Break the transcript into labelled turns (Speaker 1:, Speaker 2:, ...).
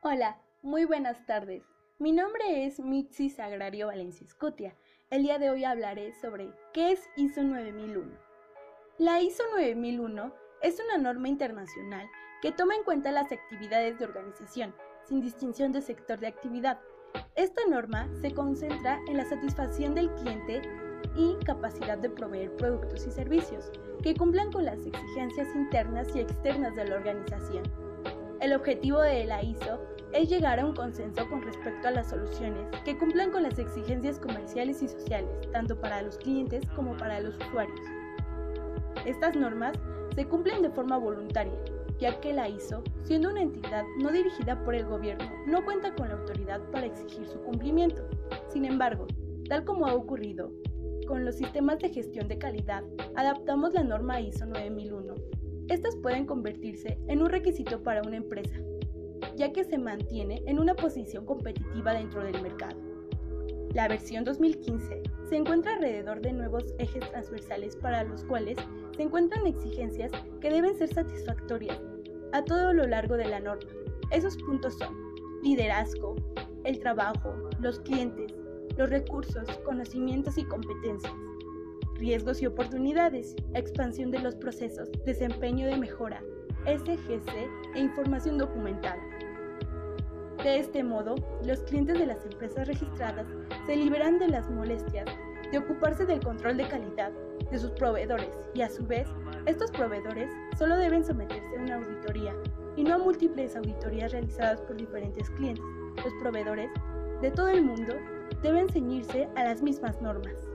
Speaker 1: Hola, muy buenas tardes. Mi nombre es Mitzi Sagrario Valencia Scutia. El día de hoy hablaré sobre qué es ISO 9001. La ISO 9001 es una norma internacional que toma en cuenta las actividades de organización, sin distinción de sector de actividad. Esta norma se concentra en la satisfacción del cliente y capacidad de proveer productos y servicios que cumplan con las exigencias internas y externas de la organización. El objetivo de la ISO es llegar a un consenso con respecto a las soluciones que cumplan con las exigencias comerciales y sociales, tanto para los clientes como para los usuarios. Estas normas se cumplen de forma voluntaria, ya que la ISO, siendo una entidad no dirigida por el gobierno, no cuenta con la autoridad para exigir su cumplimiento. Sin embargo, tal como ha ocurrido con los sistemas de gestión de calidad, adaptamos la norma ISO 9001 estas pueden convertirse en un requisito para una empresa, ya que se mantiene en una posición competitiva dentro del mercado. La versión 2015 se encuentra alrededor de nuevos ejes transversales para los cuales se encuentran exigencias que deben ser satisfactorias a todo lo largo de la norma. Esos puntos son liderazgo, el trabajo, los clientes, los recursos, conocimientos y competencias riesgos y oportunidades, expansión de los procesos, desempeño de mejora, SGC e información documentada. De este modo, los clientes de las empresas registradas se liberan de las molestias de ocuparse del control de calidad de sus proveedores y a su vez, estos proveedores solo deben someterse a una auditoría y no a múltiples auditorías realizadas por diferentes clientes. Los proveedores de todo el mundo deben ceñirse a las mismas normas.